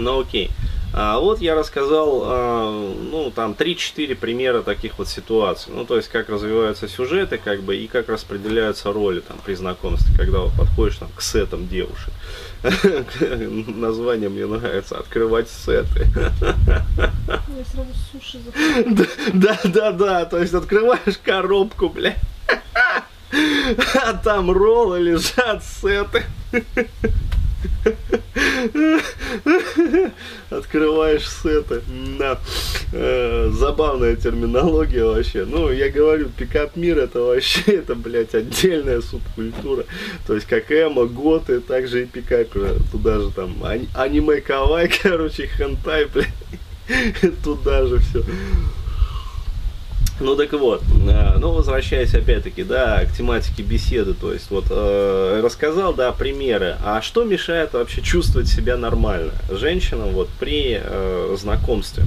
Ну окей. А вот я рассказал, а, ну, там, 3-4 примера таких вот ситуаций. Ну, то есть, как развиваются сюжеты, как бы, и как распределяются роли, там, при знакомстве, когда вот подходишь, там, к сетам девушек. Название мне нравится, открывать сеты. Я сразу суши Да, да, да, то есть, открываешь коробку, бля. А там роллы лежат, сеты. Открываешь сеты. Да. Э, забавная терминология вообще. Ну, я говорю, пикап мир это вообще, это, блядь, отдельная субкультура. То есть, как эмо, готы, также и пикаперы. Туда же там аниме кавай, короче, хентай, блядь. Туда же все. Ну так вот, э, ну возвращаясь опять-таки, да, к тематике беседы, то есть вот э, рассказал, да, примеры, а что мешает вообще чувствовать себя нормально женщинам вот при э, знакомстве?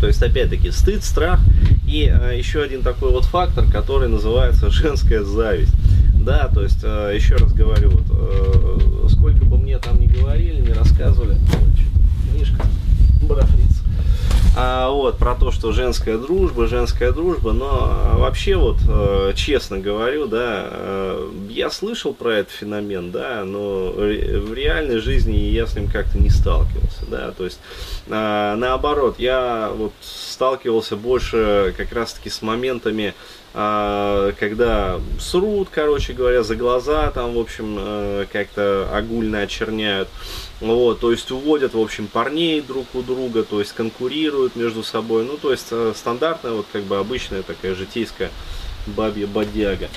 То есть, опять-таки, стыд, страх и э, еще один такой вот фактор, который называется женская зависть. Да, то есть, э, еще раз говорю, вот, э, сколько бы мне там ни говорили, не рассказывали, барахлица а, вот, про то, что женская дружба, женская дружба, но а, вообще вот, э, честно говорю, да, э, я слышал про этот феномен, да, но в реальной жизни я с ним как-то не сталкивался, да, то есть, э, наоборот, я вот сталкивался больше как раз-таки с моментами, а, когда срут, короче говоря, за глаза, там, в общем, э, как-то огульно очерняют, вот, то есть уводят, в общем, парней друг у друга, то есть конкурируют между собой, ну, то есть э, стандартная, вот, как бы обычная такая житейская бабья бодяга.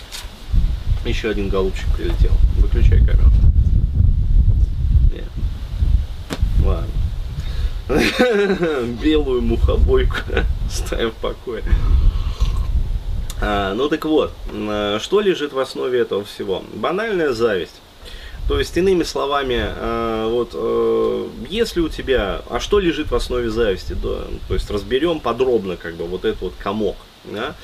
Еще один голубчик прилетел. Выключай камеру. Белую мухобойку ставим в покое. А, ну так вот, а, что лежит в основе этого всего? Банальная зависть. То есть, иными словами, а, вот если у тебя, а что лежит в основе зависти, то есть разберем подробно как бы вот этот вот комок, да,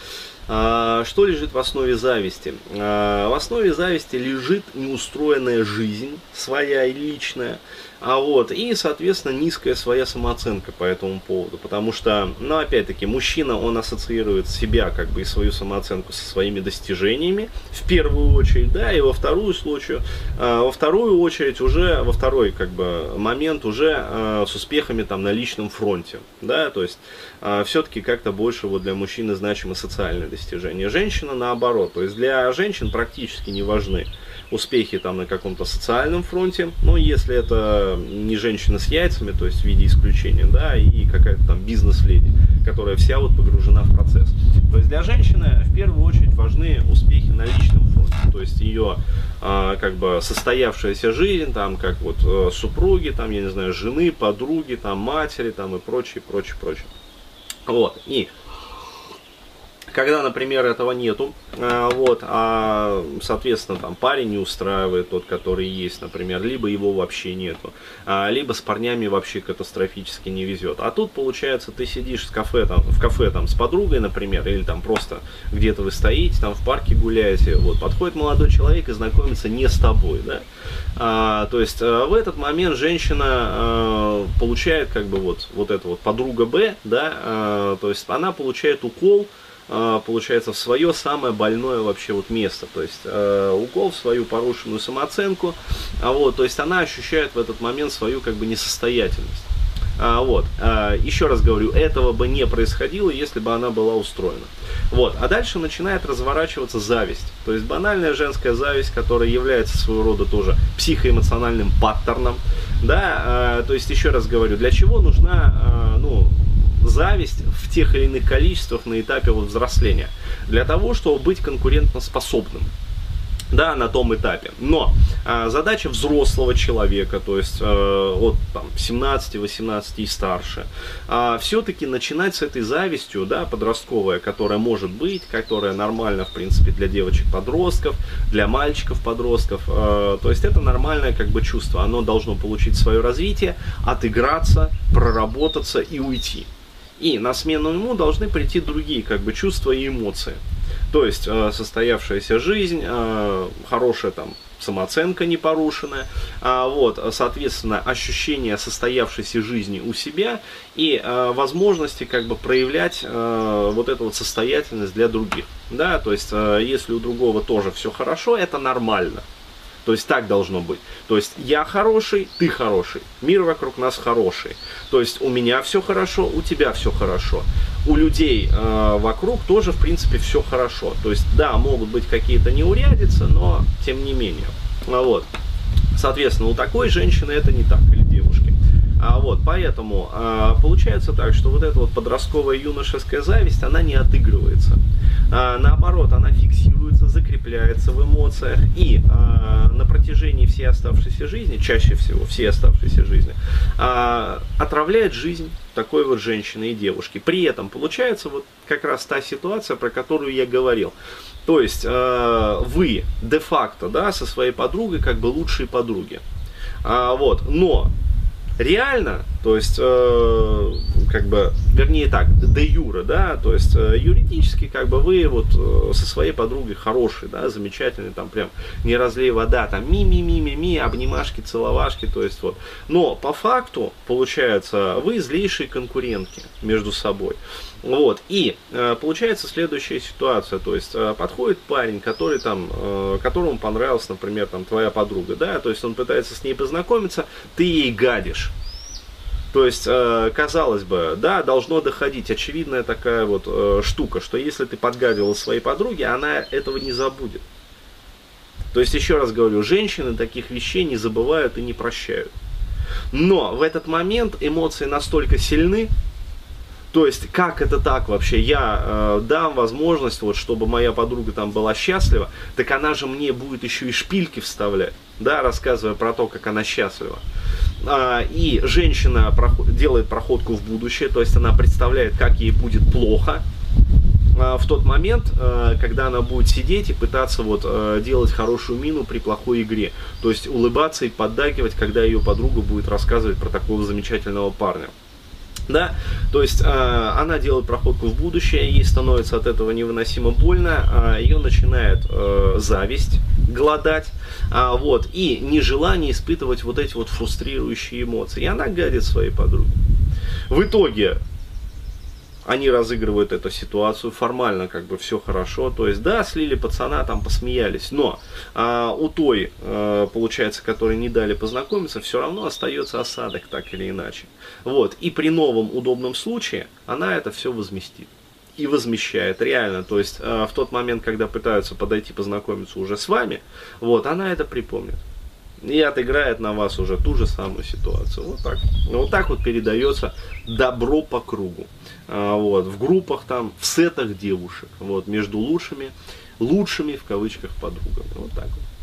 что лежит в основе зависти? В основе зависти лежит неустроенная жизнь, своя и личная, а вот, и, соответственно, низкая своя самооценка по этому поводу. Потому что, ну, опять-таки, мужчина, он ассоциирует себя, как бы, и свою самооценку со своими достижениями, в первую очередь, да, и во вторую случаю, э, во вторую очередь уже, во второй, как бы, момент уже э, с успехами там на личном фронте, да, то есть, э, все-таки как-то больше вот для мужчины значимы социальные достижения. Женщина наоборот, то есть для женщин практически не важны успехи там на каком-то социальном фронте, ну, если это не женщина с яйцами, то есть в виде исключения, да, и какая-то там бизнес-леди, которая вся вот погружена в процесс. То есть для женщины в первую очередь важны успехи на личном фронте, то есть ее а, как бы состоявшаяся жизнь, там, как вот э, супруги, там, я не знаю, жены, подруги, там, матери, там, и прочее, прочее, прочее. Вот, и когда, например, этого нету, а, вот, а, соответственно, там парень не устраивает тот, который есть, например, либо его вообще нету, а, либо с парнями вообще катастрофически не везет. А тут, получается, ты сидишь в кафе, там, в кафе там, с подругой, например, или там просто где-то вы стоите, там в парке гуляете, вот, подходит молодой человек и знакомится не с тобой, да, а, то есть а, в этот момент женщина а, получает как бы вот, вот это вот подруга Б, да, а, то есть она получает укол, получается, в свое самое больное вообще вот место, то есть э, укол в свою порушенную самооценку, а вот, то есть она ощущает в этот момент свою как бы несостоятельность. А, вот, а, еще раз говорю, этого бы не происходило, если бы она была устроена. Вот, а дальше начинает разворачиваться зависть, то есть банальная женская зависть, которая является своего рода тоже психоэмоциональным паттерном, да, а, то есть еще раз говорю, для чего нужна, а, ну, зависть в тех или иных количествах на этапе вот взросления. Для того, чтобы быть конкурентоспособным да, на том этапе. Но а, задача взрослого человека, то есть а, от там, 17-18 и старше, а, все-таки начинать с этой завистью, да, подростковая, которая может быть, которая нормально, в принципе, для девочек-подростков, для мальчиков-подростков, а, то есть это нормальное как бы чувство, оно должно получить свое развитие, отыграться, проработаться и уйти. И на смену ему должны прийти другие как бы чувства и эмоции. То есть э, состоявшаяся жизнь, э, хорошая там самооценка не порушенная, а, вот, соответственно, ощущение состоявшейся жизни у себя и а, возможности как бы проявлять а, вот эту вот состоятельность для других, да, то есть, а, если у другого тоже все хорошо, это нормально, то есть так должно быть. То есть я хороший, ты хороший. Мир вокруг нас хороший. То есть у меня все хорошо, у тебя все хорошо. У людей э, вокруг тоже, в принципе, все хорошо. То есть, да, могут быть какие-то неурядицы, но тем не менее. А вот. Соответственно, у такой женщины это не так, или девушки. А вот, поэтому а, получается так, что вот эта вот подростковая юношеская зависть, она не отыгрывается. А, наоборот, она фиксируется, закрепляется в эмоциях и а, на протяжении всей оставшейся жизни, чаще всего всей оставшейся жизни, а, отравляет жизнь такой вот женщины и девушки. При этом получается вот как раз та ситуация, про которую я говорил. То есть э, вы де-факто, да, со своей подругой как бы лучшие подруги. А, вот, но реально, то есть, э, как бы, вернее так, де юра, да, то есть, э, юридически, как бы, вы вот э, со своей подругой хороший, да, замечательный, там, прям, не разлей вода, там, ми-ми-ми-ми-ми, обнимашки, целовашки, то есть, вот. Но, по факту, получается, вы злейшие конкурентки между собой. Вот, и э, получается следующая ситуация, то есть э, подходит парень, который там, э, которому понравилась, например, там твоя подруга, да, то есть он пытается с ней познакомиться, ты ей гадишь. То есть, э, казалось бы, да, должно доходить очевидная такая вот э, штука, что если ты подгадила своей подруге, она этого не забудет. То есть, еще раз говорю, женщины таких вещей не забывают и не прощают. Но в этот момент эмоции настолько сильны, то есть, как это так вообще? Я э, дам возможность, вот, чтобы моя подруга там была счастлива, так она же мне будет еще и шпильки вставлять, да, рассказывая про то, как она счастлива. А, и женщина проход, делает проходку в будущее, то есть она представляет, как ей будет плохо, а, в тот момент, э, когда она будет сидеть и пытаться вот э, делать хорошую мину при плохой игре. То есть улыбаться и поддакивать, когда ее подруга будет рассказывать про такого замечательного парня да, то есть э, она делает проходку в будущее, ей становится от этого невыносимо больно, э, ее начинает э, зависть голодать, э, вот, и нежелание испытывать вот эти вот фрустрирующие эмоции, и она гадит своей подруге. В итоге они разыгрывают эту ситуацию формально, как бы все хорошо. То есть, да, слили пацана, там посмеялись, но а, у той, а, получается, которой не дали познакомиться, все равно остается осадок, так или иначе. Вот, и при новом удобном случае она это все возместит и возмещает, реально. То есть э, в тот момент, когда пытаются подойти познакомиться уже с вами, вот, она это припомнит. И отыграет на вас уже ту же самую ситуацию. Вот так. Вот так вот передается добро по кругу. А, вот, в группах там, в сетах девушек, вот, между лучшими, лучшими в кавычках подругами. Вот так вот.